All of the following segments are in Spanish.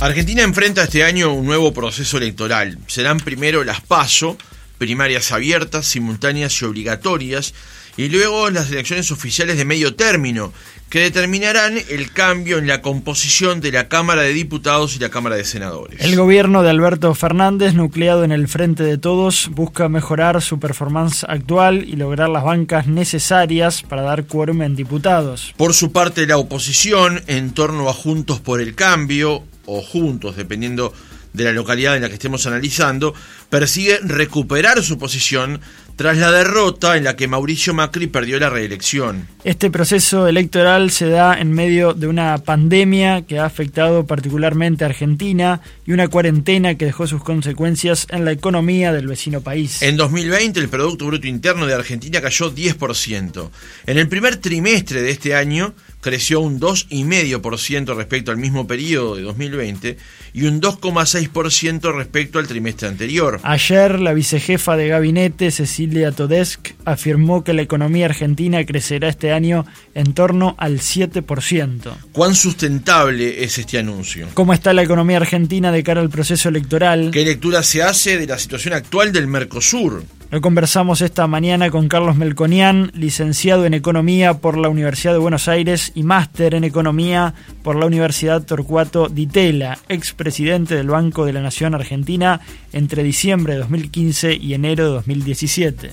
Argentina enfrenta este año un nuevo proceso electoral. Serán primero las PASO, primarias abiertas, simultáneas y obligatorias, y luego las elecciones oficiales de medio término, que determinarán el cambio en la composición de la Cámara de Diputados y la Cámara de Senadores. El gobierno de Alberto Fernández, nucleado en el Frente de Todos, busca mejorar su performance actual y lograr las bancas necesarias para dar quórum en diputados. Por su parte, la oposición, en torno a Juntos por el Cambio, o Juntos, dependiendo de la localidad en la que estemos analizando, persigue recuperar su posición tras la derrota en la que Mauricio Macri perdió la reelección. Este proceso electoral se da en medio de una pandemia que ha afectado particularmente a Argentina y una cuarentena que dejó sus consecuencias en la economía del vecino país. En 2020 el Producto Bruto Interno de Argentina cayó 10%. En el primer trimestre de este año creció un 2,5% respecto al mismo periodo de 2020 y un 2,6% respecto al trimestre anterior. Ayer la vicejefa de gabinete, Cecilia Todesk, afirmó que la economía argentina crecerá este año en torno al 7%. ¿Cuán sustentable es este anuncio? ¿Cómo está la economía argentina de cara al proceso electoral? ¿Qué lectura se hace de la situación actual del Mercosur? Lo conversamos esta mañana con Carlos Melconian, licenciado en Economía por la Universidad de Buenos Aires y máster en Economía por la Universidad Torcuato Di Tella, expresidente del Banco de la Nación Argentina entre diciembre de 2015 y enero de 2017.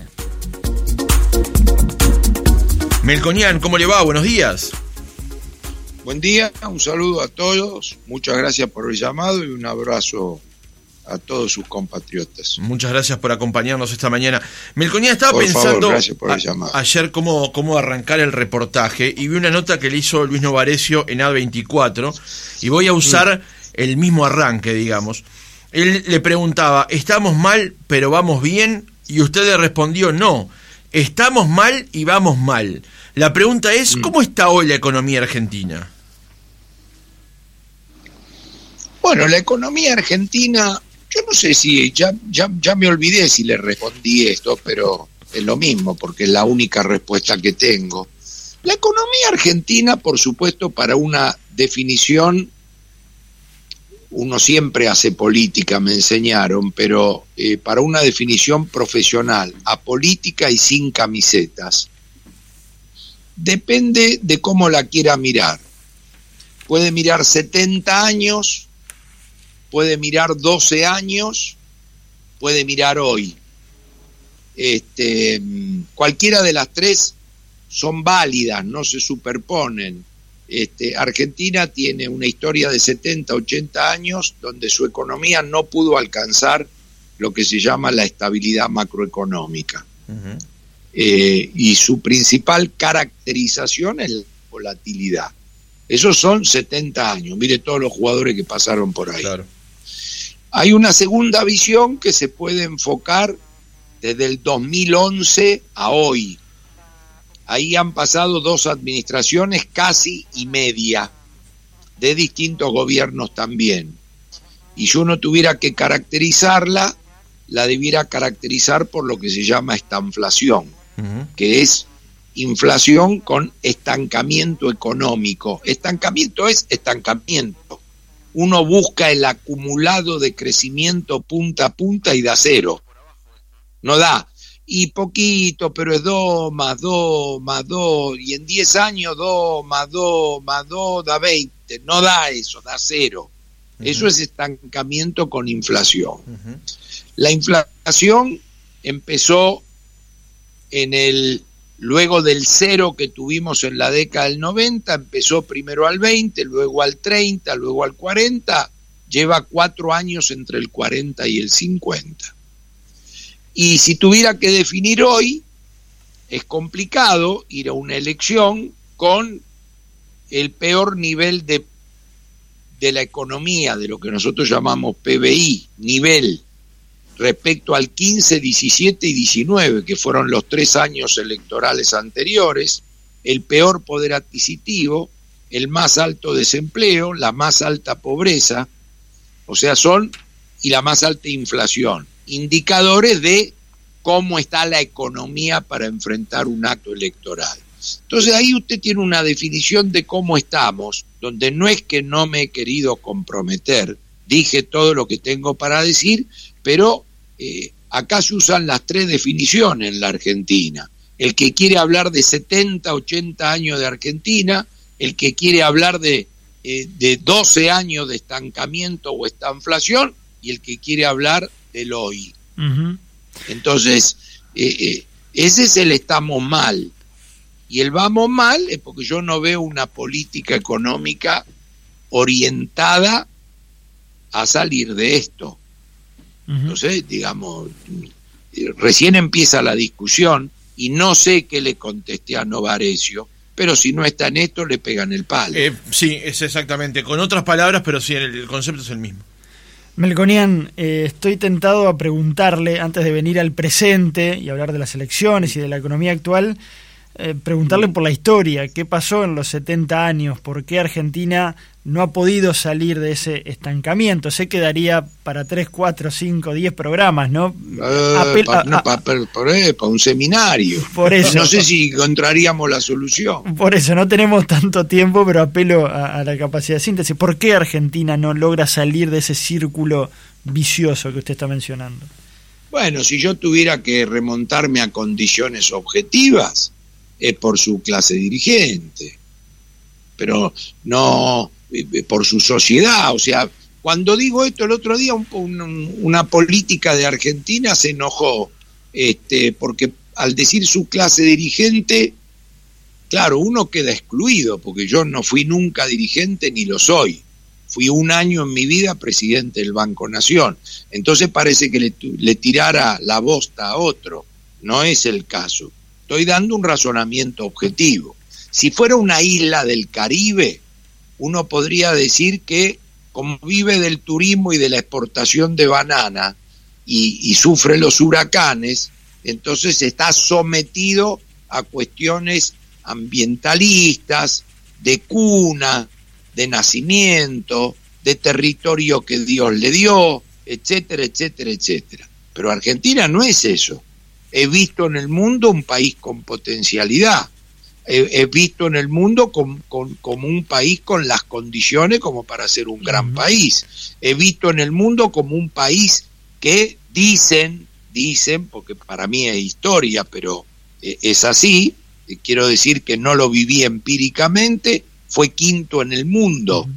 Melconian, ¿cómo le va? Buenos días. Buen día, un saludo a todos, muchas gracias por el llamado y un abrazo a todos sus compatriotas. Muchas gracias por acompañarnos esta mañana. Melconía estaba pensando ayer cómo, cómo arrancar el reportaje y vi una nota que le hizo Luis Novarecio en A24 y voy a usar el mismo arranque, digamos. Él le preguntaba, ¿estamos mal pero vamos bien? Y usted le respondió, no, estamos mal y vamos mal. La pregunta es, mm. ¿cómo está hoy la economía argentina? Bueno, la economía argentina yo no sé si, ya, ya, ya me olvidé si le respondí esto, pero es lo mismo, porque es la única respuesta que tengo. La economía argentina, por supuesto, para una definición, uno siempre hace política, me enseñaron, pero eh, para una definición profesional, apolítica y sin camisetas, depende de cómo la quiera mirar. Puede mirar 70 años, puede mirar 12 años, puede mirar hoy. Este, cualquiera de las tres son válidas, no se superponen. Este, Argentina tiene una historia de 70, 80 años donde su economía no pudo alcanzar lo que se llama la estabilidad macroeconómica. Eh, y su principal caracterización es la volatilidad. Esos son 70 años. Mire todos los jugadores que pasaron por ahí. Hay una segunda visión que se puede enfocar desde el 2011 a hoy. Ahí han pasado dos administraciones casi y media, de distintos gobiernos también. Y si uno tuviera que caracterizarla, la debiera caracterizar por lo que se llama estanflación, que es inflación con estancamiento económico. Estancamiento es estancamiento uno busca el acumulado de crecimiento punta a punta y da cero. No da. Y poquito, pero es 2 más 2 más 2. Y en 10 años 2 más 2 más 2 da 20. No da eso, da cero. Eso es estancamiento con inflación. La inflación empezó en el Luego del cero que tuvimos en la década del 90, empezó primero al 20, luego al 30, luego al 40, lleva cuatro años entre el 40 y el 50. Y si tuviera que definir hoy, es complicado ir a una elección con el peor nivel de, de la economía, de lo que nosotros llamamos PBI, nivel respecto al 15, 17 y 19, que fueron los tres años electorales anteriores, el peor poder adquisitivo, el más alto desempleo, la más alta pobreza, o sea, son y la más alta inflación, indicadores de cómo está la economía para enfrentar un acto electoral. Entonces ahí usted tiene una definición de cómo estamos donde no es que no me he querido comprometer, dije todo lo que tengo para decir, pero eh, acá se usan las tres definiciones en la Argentina. El que quiere hablar de 70, 80 años de Argentina, el que quiere hablar de, eh, de 12 años de estancamiento o estanflación y el que quiere hablar del hoy. Entonces, eh, ese es el estamos mal. Y el vamos mal es porque yo no veo una política económica orientada a salir de esto. Entonces, digamos, recién empieza la discusión y no sé qué le contesté a Novarecio, pero si no está en esto, le pegan el palo. Eh, sí, es exactamente, con otras palabras, pero sí, el, concepto es el mismo. Melconian, eh, estoy tentado a preguntarle, antes de venir al presente y hablar de las elecciones y de la economía actual, eh, preguntarle por la historia, qué pasó en los 70 años, por qué Argentina no ha podido salir de ese estancamiento. Sé que daría para 3, 4, 5, 10 programas, ¿no? Eh, para un seminario. Por eso. No sé si encontraríamos la solución. Por eso, no tenemos tanto tiempo, pero apelo a, la capacidad de síntesis. ¿Por qué Argentina no logra salir de ese círculo vicioso que usted está mencionando? Bueno, si yo tuviera que remontarme a condiciones objetivas, es por su clase dirigente, pero no por su sociedad. O sea, cuando digo esto el otro día, una política de Argentina se enojó, este, porque al decir su clase dirigente, claro, uno queda excluido, porque yo no fui nunca dirigente ni lo soy. Fui un año en mi vida presidente del Banco Nación. Entonces parece que le, le tirara la bosta a otro. No es el caso. Estoy dando un razonamiento objetivo. Si fuera una isla del Caribe, uno podría decir que como vive del turismo y de la exportación de banana y, sufre los huracanes, entonces está sometido a cuestiones ambientalistas, de cuna, de nacimiento, de territorio que Dios le dio, etcétera, etcétera, etcétera. Pero Argentina no es eso he visto en el mundo un país con potencialidad, he, visto en el mundo como un país con las condiciones como para ser un gran país, he visto en el mundo como un país que dicen, dicen, porque para mí es historia, pero eh, es así, eh, quiero decir que no lo viví empíricamente, fue quinto en el mundo.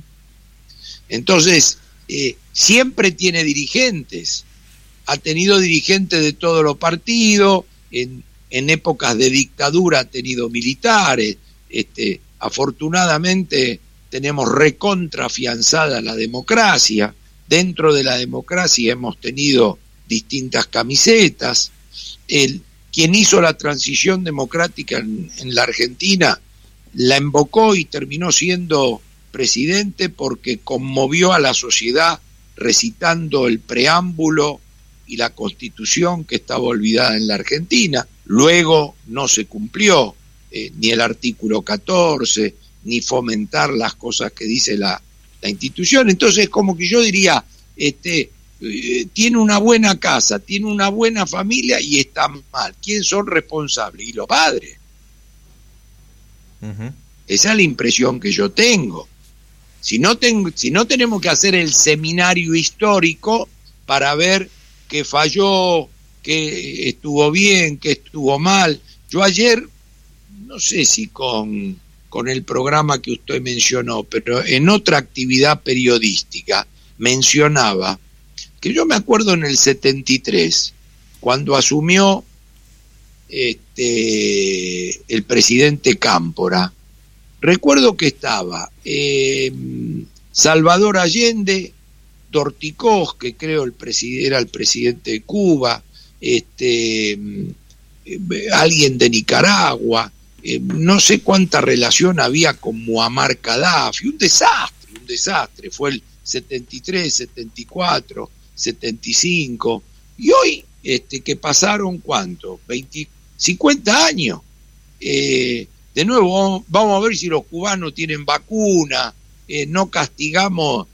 Entonces, eh, siempre tiene dirigentes, ha tenido dirigentes de todos los partidos, en, en épocas de dictadura ha tenido militares, este, afortunadamente tenemos recontrafianzada la democracia, dentro de la democracia hemos tenido distintas camisetas, el, quien hizo la transición democrática en, en la Argentina la invocó y terminó siendo presidente porque conmovió a la sociedad recitando el preámbulo y la constitución que estaba olvidada en la Argentina. Luego no se cumplió eh, ni el artículo 14, ni fomentar las cosas que dice la, la institución. Entonces, como que yo diría, este, eh, tiene una buena casa, tiene una buena familia y está mal. ¿Quién son responsables? Y los padres. Esa es la impresión que yo tengo. Si no, tengo, si no tenemos que hacer el seminario histórico para ver que falló, que estuvo bien, que estuvo mal. Yo ayer, no sé si con, con el programa que usted mencionó, pero en otra actividad periodística mencionaba que yo me acuerdo en el 73, cuando asumió este, el presidente Cámpora, recuerdo que estaba eh, Salvador Allende, Torticós, que creo el era el presidente de Cuba, este, mm, alguien de Nicaragua, eh, no sé cuánta relación había con Muammar Gaddafi, un desastre, un desastre, fue el 73, 74, 75, y hoy, este, que pasaron cuánto, 20, 50 años, eh, de nuevo vamos a ver si los cubanos tienen vacuna, eh, no castigamos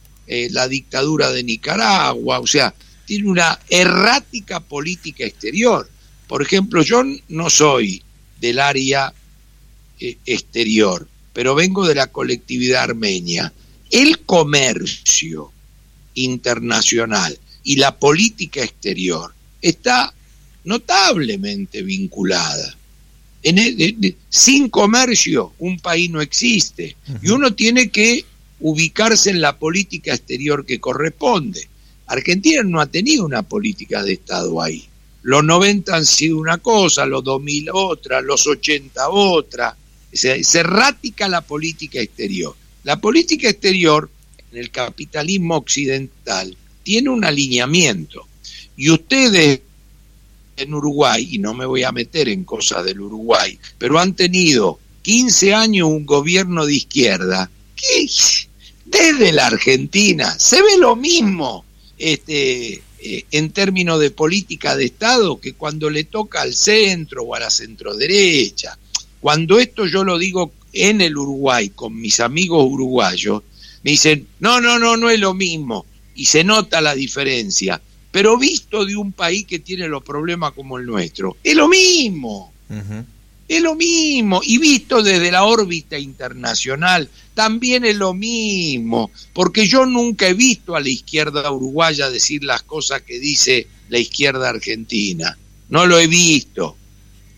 la dictadura de Nicaragua, o sea, tiene una errática política exterior. Por ejemplo, yo no soy del área eh, exterior, pero vengo de la colectividad armenia. El comercio internacional y la política exterior está notablemente vinculada. En sin comercio un país no existe y uno tiene que ubicarse en la política exterior que corresponde. Argentina no ha tenido una política de Estado ahí. Los 90 han sido una cosa, los 2000 otra, los 80 otra. Se, errática la política exterior. La política exterior en el capitalismo occidental tiene un alineamiento. Y ustedes en Uruguay, y no me voy a meter en cosas del Uruguay, pero han tenido 15 años un gobierno de izquierda que desde la Argentina se ve lo mismo este, eh, en términos de política de Estado que cuando le toca al centro o a la centroderecha. Cuando esto yo lo digo en el Uruguay con mis amigos uruguayos, me dicen, no, no, no, no es lo mismo. Y se nota la diferencia pero visto de un país que tiene los problemas como el nuestro, es lo mismo. Es lo mismo. Y visto desde la órbita internacional, también es lo mismo. Porque yo nunca he visto a la izquierda uruguaya decir las cosas que dice la izquierda argentina. No lo he visto.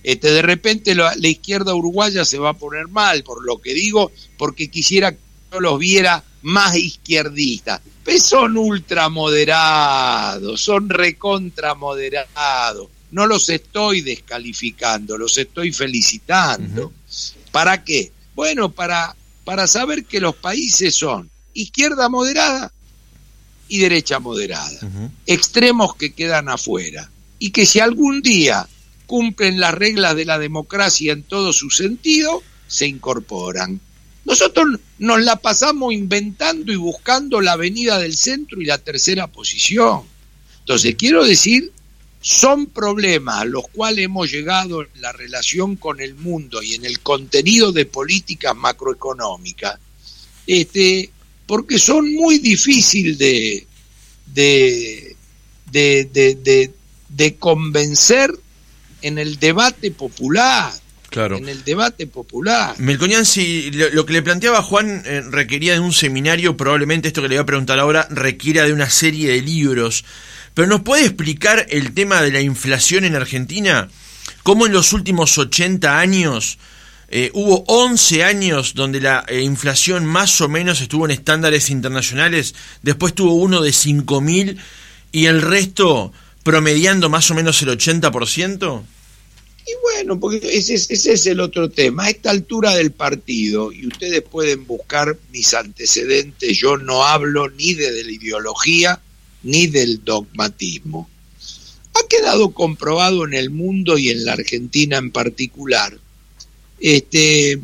Este, de repente la, izquierda uruguaya se va a poner mal por lo que digo, porque quisiera que yo los viera más izquierdistas son ultramoderados, son recontramoderados. No los estoy descalificando, los estoy felicitando. ¿Para qué? Bueno, para, para saber que los países son izquierda moderada y derecha moderada, extremos que quedan afuera, y que si algún día cumplen las reglas de la democracia en todo su sentido, se incorporan. Nosotros nos la pasamos inventando y buscando la avenida del centro y la tercera posición. Entonces, quiero decir, son problemas a los cuales hemos llegado en la relación con el mundo y en el contenido de políticas macroeconómicas, este, porque son muy difíciles de, de, de, de convencer en el debate popular en el debate popular. Melconian, si lo, que le planteaba Juan eh, requería de un seminario, probablemente esto que le voy a preguntar ahora requiera de una serie de libros. Pero ¿nos puede explicar el tema de la inflación en Argentina? ¿Cómo en los últimos 80 años eh, hubo 11 años donde la eh, inflación más o menos estuvo en estándares internacionales, después tuvo uno de 5.000 y el resto promediando más o menos el 80%? Y bueno, porque ese, es el otro tema. A esta altura del partido, y ustedes pueden buscar mis antecedentes, yo no hablo ni de, la ideología ni del dogmatismo. Ha quedado comprobado en el mundo y en la Argentina en particular este,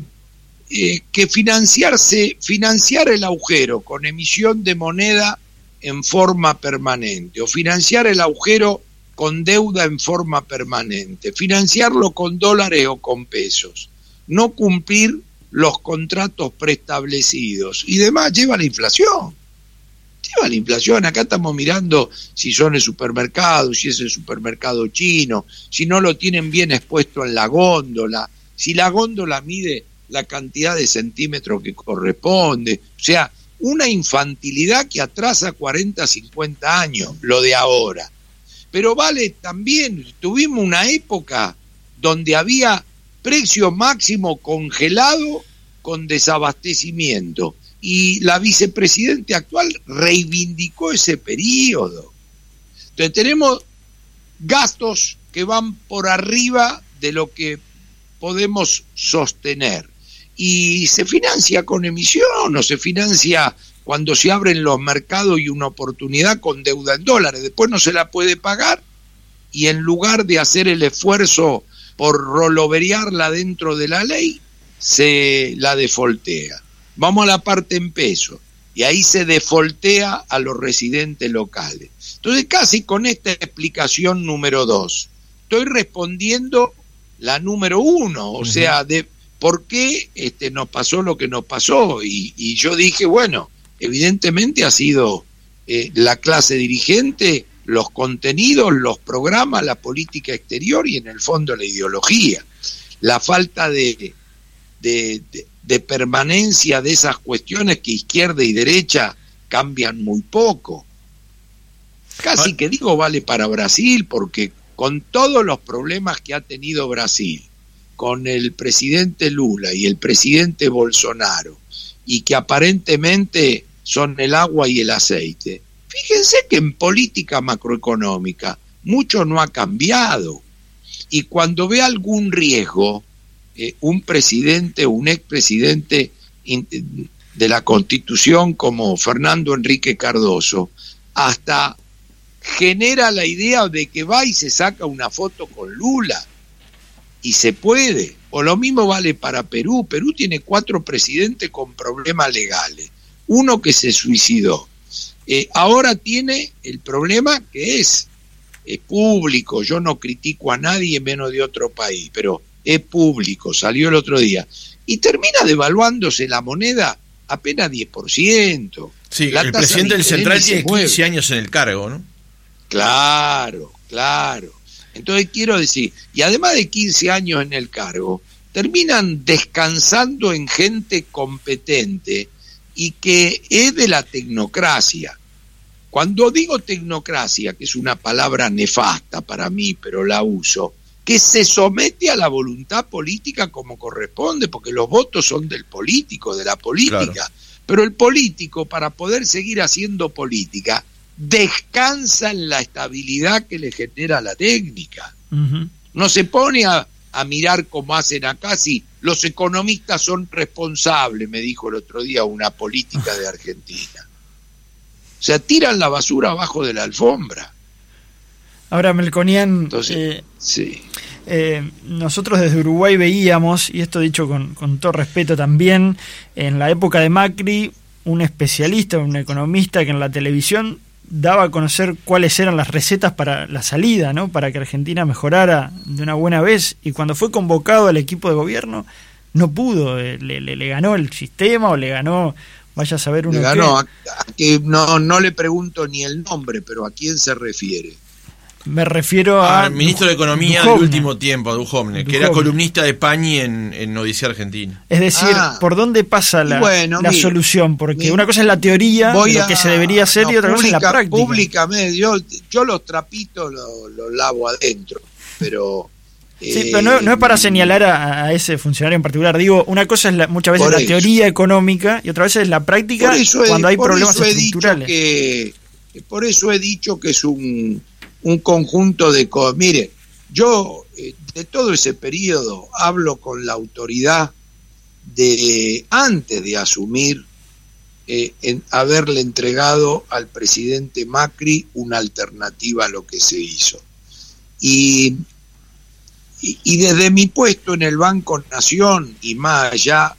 eh, que financiarse, financiar el agujero con emisión de moneda en forma permanente o financiar el agujero con deuda en forma permanente, financiarlo con dólares o con pesos, no cumplir los contratos preestablecidos y demás lleva a la inflación. La inflación. Acá estamos mirando si son el supermercado, si es el supermercado chino, si no lo tienen bien expuesto en la góndola, si la góndola mide la cantidad de centímetros que corresponde. O sea, una infantilidad que atrasa 40, 50 años, lo de ahora pero vale también, tuvimos una época donde había precio máximo congelado con desabastecimiento y la vicepresidente actual reivindicó ese periodo. Entonces tenemos gastos que van por arriba de lo que podemos sostener y se financia con emisión o se financia cuando se abren los mercados y una oportunidad con deuda en dólares. Después no se la puede pagar y en lugar de hacer el esfuerzo por roloveriarla dentro de la ley, se la defoltea. Vamos a la parte en peso y ahí se defoltea a los residentes locales. Entonces, casi con esta explicación número dos, estoy respondiendo la número uno, o sea, de por qué este, nos pasó lo que nos pasó. Y, y yo dije, bueno, evidentemente ha sido eh, la clase dirigente, los contenidos, los programas, la política exterior y en el fondo la ideología. La falta de, de, de permanencia de esas cuestiones que izquierda y derecha cambian muy poco. Casi que digo vale para Brasil, porque con todos los problemas que ha tenido Brasil, con el presidente Lula y el presidente Bolsonaro, y que aparentemente son el agua y el aceite, fíjense que en política macroeconómica mucho no ha cambiado. Y cuando ve algún riesgo, un presidente o un expresidente de la Constitución como Fernando Enrique Cardoso, hasta genera la idea de que va y se saca una foto con Lula. Y se puede. O lo mismo vale para Perú. Perú tiene cuatro presidentes con problemas legales. Uno que se suicidó. Eh, ahora tiene el problema que es, es público. Yo no critico a nadie menos de otro país, pero es público. Salió el otro día. Y termina devaluándose la moneda apenas 10%. Sí, el presidente del Central tiene 15 años en el cargo, ¿no? Claro, claro. Entonces quiero decir, y además de 15 años en el cargo, terminan descansando en gente competente y que es de la tecnocracia. Cuando digo tecnocracia, que es una palabra nefasta para mí, pero la uso, que se somete a la voluntad política como corresponde, porque los votos son del político, de la política. Pero el político, para poder seguir haciendo política, descansa en la estabilidad que le genera la técnica. No se pone a, mirar como hacen acá, si los economistas son responsables, me dijo el otro día una política de Argentina. O sea, tiran la basura abajo de la alfombra. Ahora, Melconian, eh, sí. Eh, nosotros desde Uruguay veíamos, y esto dicho con, con todo respeto también, en la época de Macri, un especialista, un economista que en la televisión daba a conocer cuáles eran las recetas para la salida, ¿no? Para que Argentina mejorara de una buena vez. Y cuando fue convocado al equipo de gobierno, no pudo. Eh, le, le, ganó el sistema o le ganó, vaya a saber uno. Le ganó. no, no le pregunto ni el nombre, pero ¿a quién se refiere? Me refiero al ah, ministro de Economía del último tiempo, Duhovne, que era columnista de Pañi en, en Odisea Argentina. Es decir, ah. ¿por dónde pasa la, la solución? Porque una cosa es la teoría, de lo que se debería hacer, y otra cosa es la práctica. Públicamente, yo, yo los trapitos los, lavo adentro, pero... Sí, pero no, es para eh, señalar a, ese funcionario en particular. Digo, una cosa es muchas veces la teoría económica y otra vez es la práctica cuando hay problemas estructurales. Que, por eso he dicho que es un un conjunto de cosas. Mire, yo eh, de todo ese periodo hablo con la autoridad de antes de asumir eh, en haberle entregado al presidente Macri una alternativa a lo que se hizo. Y, y, desde mi puesto en el Banco Nación y más allá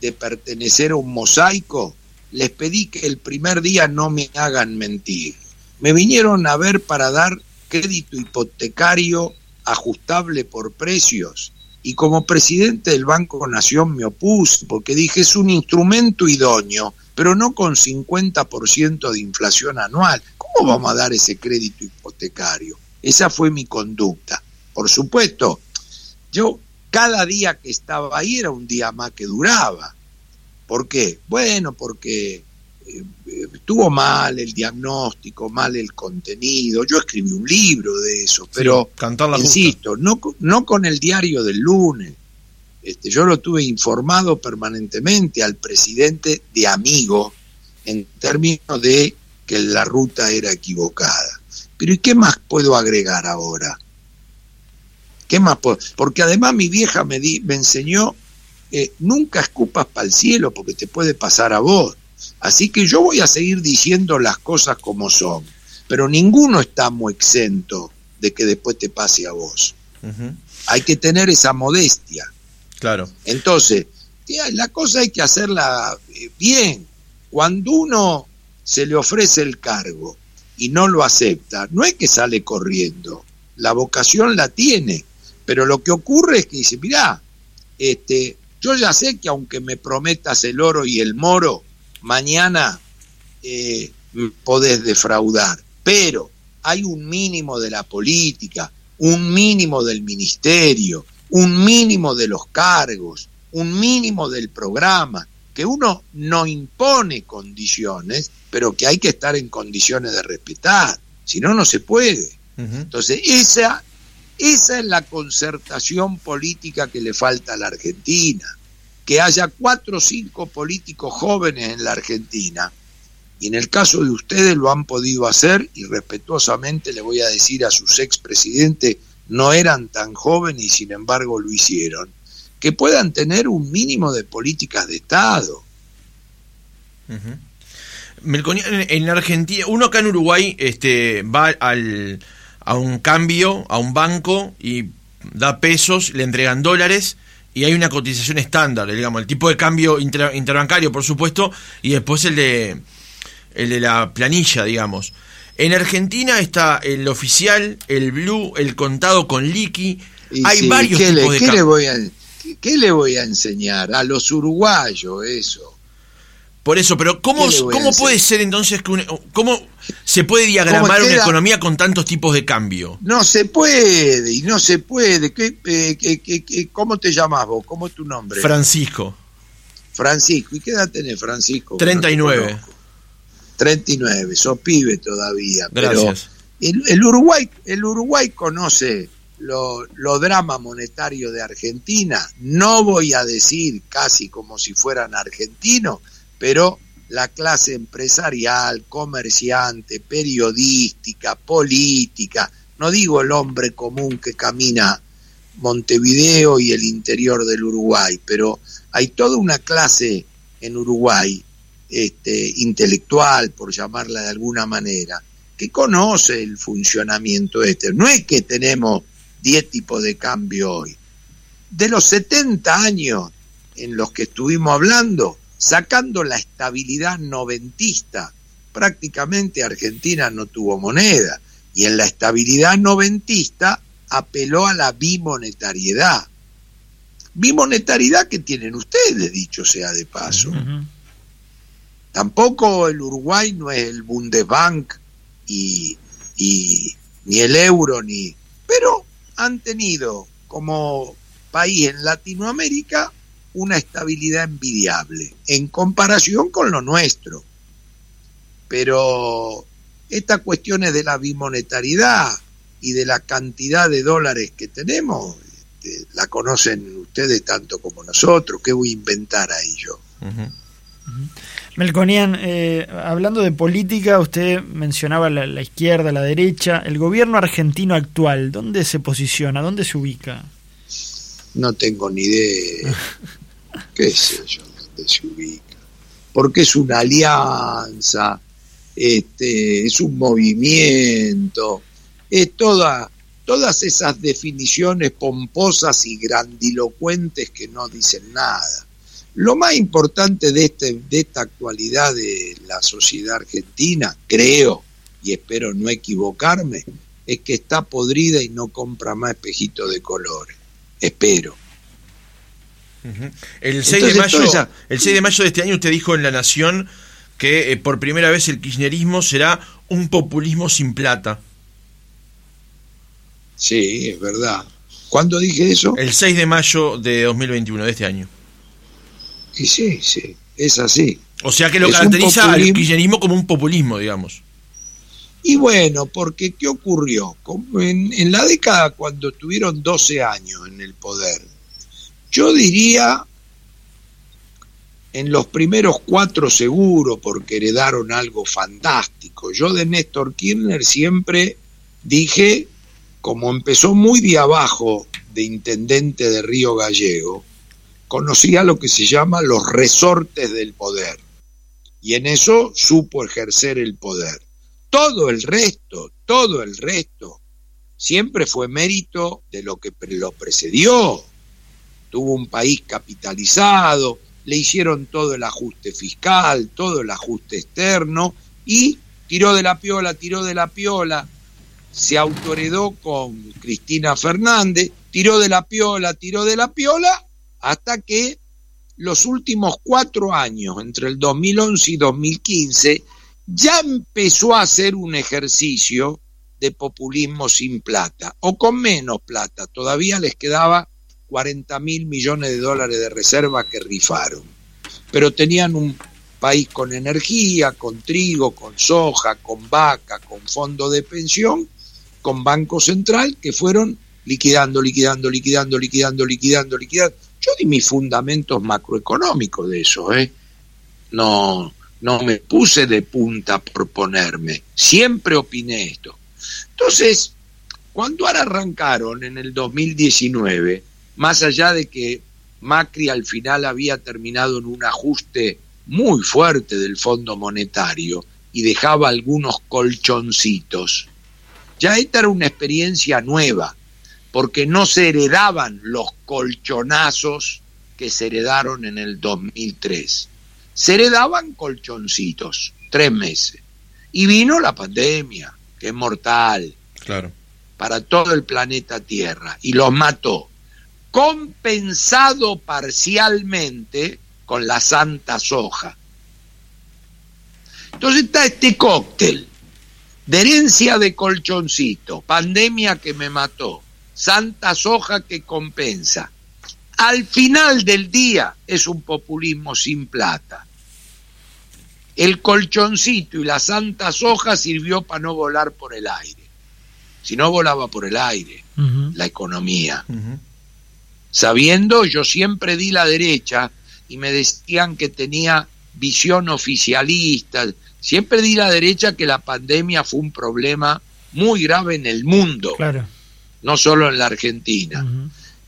de pertenecer a un mosaico, les pedí que el primer día no me hagan mentir me vinieron a ver para dar crédito hipotecario ajustable por precios y como presidente del Banco Nación me opuse porque dije es un instrumento idóneo, pero no con 50% de inflación anual. ¿Cómo vamos a dar ese crédito hipotecario? Esa fue mi conducta. Por supuesto, yo cada día que estaba ahí era un día más que duraba. ¿Por qué? Bueno, porque estuvo mal el diagnóstico, mal el contenido. Yo escribí un libro de eso, pero insisto, no, no con el diario del lunes. Este, yo lo tuve informado permanentemente al presidente de amigo en términos de que la ruta era equivocada. Pero ¿y qué más puedo agregar ahora? ¿Qué más puedo? Porque además mi vieja me, di, me enseñó, eh, nunca escupas para el cielo porque te puede pasar a vos. Así que yo voy a seguir diciendo las cosas como son, pero ninguno estamos exento de que después te pase a vos. Hay que tener esa modestia. Claro. Entonces, la cosa hay que hacerla eh, bien. Cuando uno se le ofrece el cargo y no lo acepta, no es que sale corriendo, la vocación la tiene, pero lo que ocurre es que dice, mirá, este, yo ya sé que aunque me prometas el oro y el moro, mañana eh, podés defraudar, pero hay un mínimo de la política, un mínimo del ministerio, un mínimo de los cargos, un mínimo del programa, que uno no impone condiciones, pero que hay que estar en condiciones de respetar, si no, no se puede. Entonces, esa, esa es la concertación política que le falta a la Argentina, que haya cuatro o cinco políticos jóvenes en la Argentina, y en el caso de ustedes lo han podido hacer, y respetuosamente le voy a decir a sus expresidentes, no eran tan jóvenes y sin embargo lo hicieron. Que puedan tener un mínimo de políticas de Estado. en Argentina, uno acá en Uruguay este, va al, a un cambio, a un banco y da pesos, le entregan dólares y hay una cotización estándar, digamos, el tipo de cambio interbancario, por supuesto, y después el de, el de la planilla, digamos. En Argentina está el oficial, el blue, el contado con liqui. hay varios tipos de ¿qué le voy a ¿Qué le voy a enseñar? A los uruguayos eso. Por eso, pero ¿cómo, ¿cómo puede ser entonces que cómo se puede diagramar una economía con tantos tipos de cambio? No se puede, y no se puede. ¿Qué, eh, cómo te llamas vos? ¿Cómo es tu nombre? Francisco. Francisco, ¿y qué edad tenés, Francisco? 39. 39, sos pibe todavía. Gracias. Pero el, Uruguay, el Uruguay conoce lo, lo, drama monetario de Argentina, no voy a decir casi como si fueran argentinos, pero la clase empresarial, comerciante, periodística, política, no digo el hombre común que camina Montevideo y el interior del Uruguay, pero hay toda una clase en Uruguay, este, intelectual, por llamarla de alguna manera, que conoce el funcionamiento este. No es que tenemos 10 tipos de cambio hoy. De los 70 años en los que estuvimos hablando, sacando la estabilidad noventista, prácticamente Argentina no tuvo moneda y en la estabilidad noventista apeló a la bimonetariedad. Bimonetariedad que tienen ustedes, dicho sea de paso. Tampoco el Uruguay no es el Bundesbank y, y ni el euro ni... Pero han tenido como país en Latinoamérica una estabilidad envidiable en comparación con lo nuestro. Pero estas cuestiones de la bimonetariedad y de la cantidad de dólares que tenemos, este, la conocen ustedes tanto como nosotros. ¿Qué voy a inventar ahí yo? Melconian, eh, hablando de política, usted mencionaba la, izquierda, la derecha. El gobierno argentino actual, ¿dónde se posiciona? ¿Dónde se ubica? No tengo ni idea. ¿Qué sé yo dónde se ubica? Porque es una alianza, este, es un movimiento, es toda, todas esas definiciones pomposas y grandilocuentes que no dicen nada. Lo más importante de, este, de esta actualidad de la sociedad argentina, creo, y espero no equivocarme, es que está podrida y no compra más espejitos de colores. Espero. El, 6 de mayo, el 6 de mayo de este año usted dijo en La Nación que eh, por primera vez el kirchnerismo será un populismo sin plata. Sí, es verdad. ¿Cuándo dije eso? El 6 de mayo de 2021, de este año. Y sí, sí, es así. O sea que lo caracteriza al kirchnerismo como un populismo, digamos. Y bueno, porque ¿qué ocurrió? En, en, la década cuando tuvieron 12 años en el poder, yo diría en los primeros cuatro seguro, porque heredaron algo fantástico. Yo de Néstor Kirchner siempre dije, como empezó muy de abajo de intendente de Río Gallego, conocía lo que se llama los resortes del poder y en eso supo ejercer el poder. Todo el resto, todo el resto, siempre fue mérito de lo que lo precedió. Tuvo un país capitalizado, le hicieron todo el ajuste fiscal, todo el ajuste externo y tiró de la piola, tiró de la piola, se autoredó con Cristina Fernández, tiró de la piola, tiró de la piola hasta que los últimos cuatro años, entre el 2011 y 2015, ya empezó a hacer un ejercicio de populismo sin plata o con menos plata. Todavía les quedaba 40 mil millones de dólares de reserva que rifaron. Pero tenían un país con energía, con trigo, con soja, con vaca, con fondo de pensión, con Banco Central, que fueron liquidando, liquidando, liquidando, liquidando, liquidando, liquidando. Yo di mis fundamentos macroeconómicos de eso, ¿eh? No, no me puse de punta por ponerme, siempre opiné esto. Entonces, cuando ahora arrancaron en el 2019, más allá de que Macri al final había terminado en un ajuste muy fuerte del Fondo Monetario y dejaba algunos colchoncitos, ya esta era una experiencia nueva, porque no se heredaban los colchonazos que se heredaron en el 2003. Se heredaban colchoncitos, tres meses. Y vino la pandemia, que es mortal. Claro. Para todo el planeta Tierra. Y los mató. Compensado parcialmente con la santa soja. Entonces está este cóctel de herencia de colchoncito, pandemia que me mató, santa soja que compensa. Al final del día es un populismo sin plata. El colchoncito y la santa soja sirvió para no volar por el aire. Si no volaba por el aire, la economía. Sabiendo, yo siempre di la derecha y me decían que tenía visión oficialista. Siempre di la derecha que la pandemia fue un problema muy grave en el mundo. Claro no solo en la Argentina.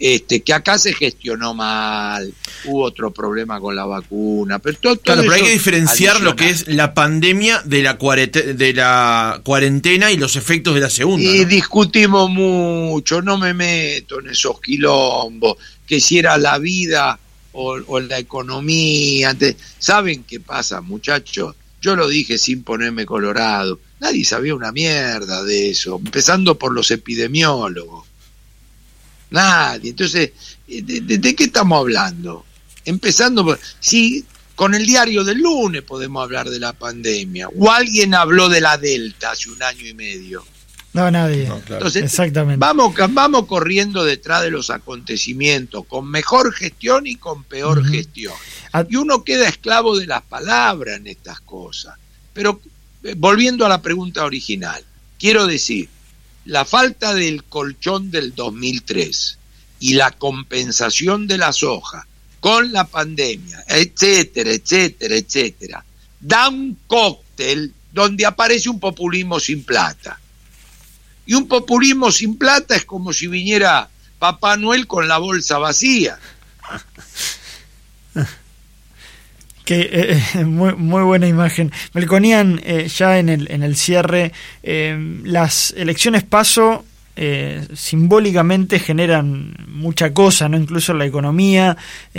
Este, que acá se gestionó mal, hubo otro problema con la vacuna, pero todo, claro, pero hay que diferenciar lo que es la pandemia de la, de la cuarentena y los efectos de la segunda. Y discutimos mucho, no me meto en esos quilombos, que si era la vida o, o la economía. ¿Saben qué pasa, muchachos? Yo lo dije sin ponerme colorado Nadie sabía una mierda de eso, empezando por los epidemiólogos. Nadie. Entonces, ¿de, qué estamos hablando? Empezando por... Sí, con el diario del lunes podemos hablar de la pandemia. O alguien habló de la Delta hace un año y medio. No, nadie. Entonces, Exactamente. Vamos, vamos corriendo detrás de los acontecimientos, con mejor gestión y con peor gestión. Y uno queda esclavo de las palabras en estas cosas. Pero volviendo a la pregunta original, quiero decir, la falta del colchón del 2003 y la compensación de la soja con la pandemia, etcétera, etcétera, etcétera, da un cóctel donde aparece un populismo sin plata. Y un populismo sin plata es como si viniera Papá Noel con la bolsa vacía. Que, eh, eh, muy, muy, buena imagen. Melconian, eh, ya en el, en el cierre, las elecciones paso simbólicamente generan mucha cosa, ¿no? Incluso la economía,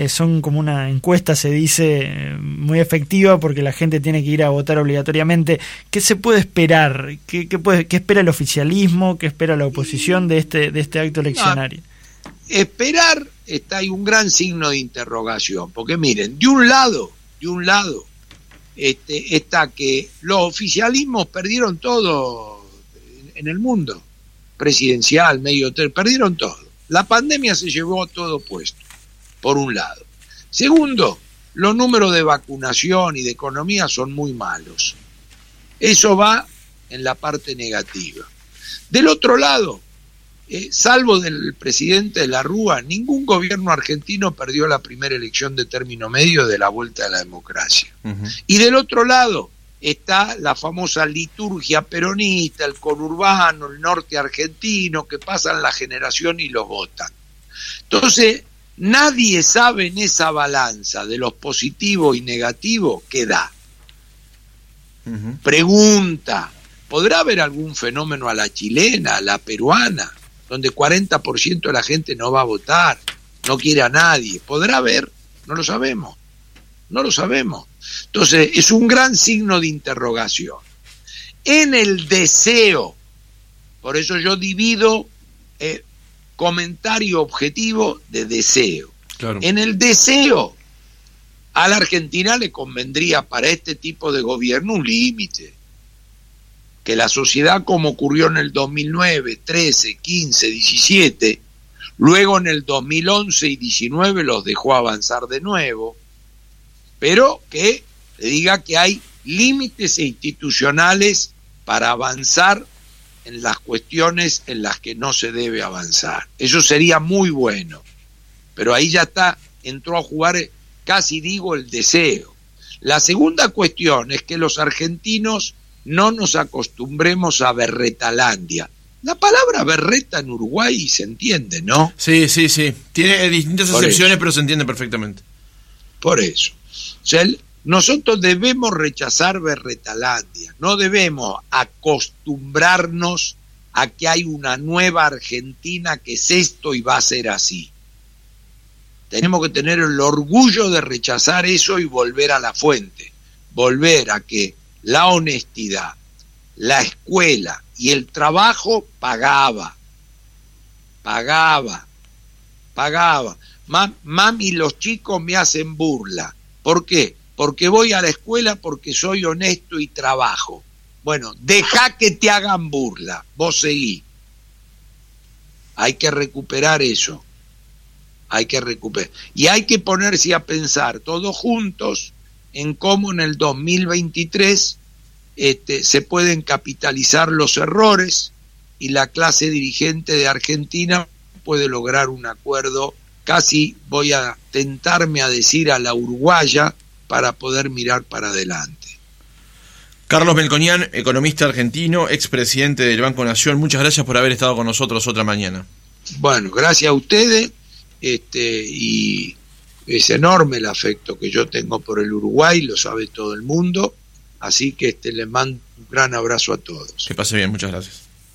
son como una encuesta, se dice, muy efectiva porque la gente tiene que ir a votar obligatoriamente. ¿Qué se puede esperar? ¿Qué, qué, puede, qué espera el oficialismo? ¿Qué espera la oposición de este, de este acto eleccionario? esperar está hay un gran signo de interrogación, porque miren, de un lado, de un lado este, está que los oficialismos perdieron todo en el mundo, presidencial, medio perdieron todo. La pandemia se llevó todo puesto, por un lado. Segundo, los números de vacunación y de economía son muy malos. Eso va en la parte negativa. Del otro lado, eh, salvo del presidente de la Rúa, ningún gobierno argentino perdió la primera elección de término medio de la vuelta a la democracia. Y del otro lado está la famosa liturgia peronista, el conurbano, el norte argentino, que pasan la generación y los votan. Entonces, nadie sabe en esa balanza de los positivos y negativos qué da. Pregunta, ¿podrá haber algún fenómeno a la chilena, a la peruana? Donde 40% de la gente no va a votar, no quiere a nadie. ¿Podrá haber? No lo sabemos. No lo sabemos. Entonces, es un gran signo de interrogación. En el deseo, por eso yo divido eh, comentario objetivo de deseo. En el deseo, a la Argentina le convendría para este tipo de gobierno un límite que la sociedad como ocurrió en el 2009, 13, 15, 17, Luego en el 2011 y 19 los dejó avanzar de nuevo, pero que le diga que hay límites institucionales para avanzar en las cuestiones en las que no se debe avanzar. Eso sería muy bueno, pero ahí ya está, entró a jugar, casi digo, el deseo. La segunda cuestión es que los argentinos no nos acostumbremos a Berretalandia. La palabra berreta en Uruguay se entiende, ¿no? Sí, sí, sí. Tiene distintas excepciones, pero se entiende perfectamente. Por eso. nosotros debemos rechazar Berretalandia, no debemos acostumbrarnos a que hay una nueva Argentina que es esto y va a ser así. Tenemos que tener el orgullo de rechazar eso y volver a la fuente, volver a que la honestidad, la escuela y el trabajo pagaba, pagaba, pagaba. mami, los chicos me hacen burla. ¿Por qué? Porque voy a la escuela porque soy honesto y trabajo. Bueno, deja que te hagan burla, vos seguí. Hay que recuperar eso. Hay que recuperar. Y hay que ponerse a pensar todos juntos en cómo en el 2023 este, se pueden capitalizar los errores y la clase dirigente de Argentina puede lograr un acuerdo casi, voy a tentarme a decir, a la uruguaya para poder mirar para adelante. Carlos Melconian, economista argentino, expresidente del Banco Nación, muchas gracias por haber estado con nosotros otra mañana. Bueno, gracias a ustedes este, y es enorme el afecto que yo tengo por el Uruguay, lo sabe todo el mundo, así que este, les mando un gran abrazo a todos. Que pase bien, muchas gracias.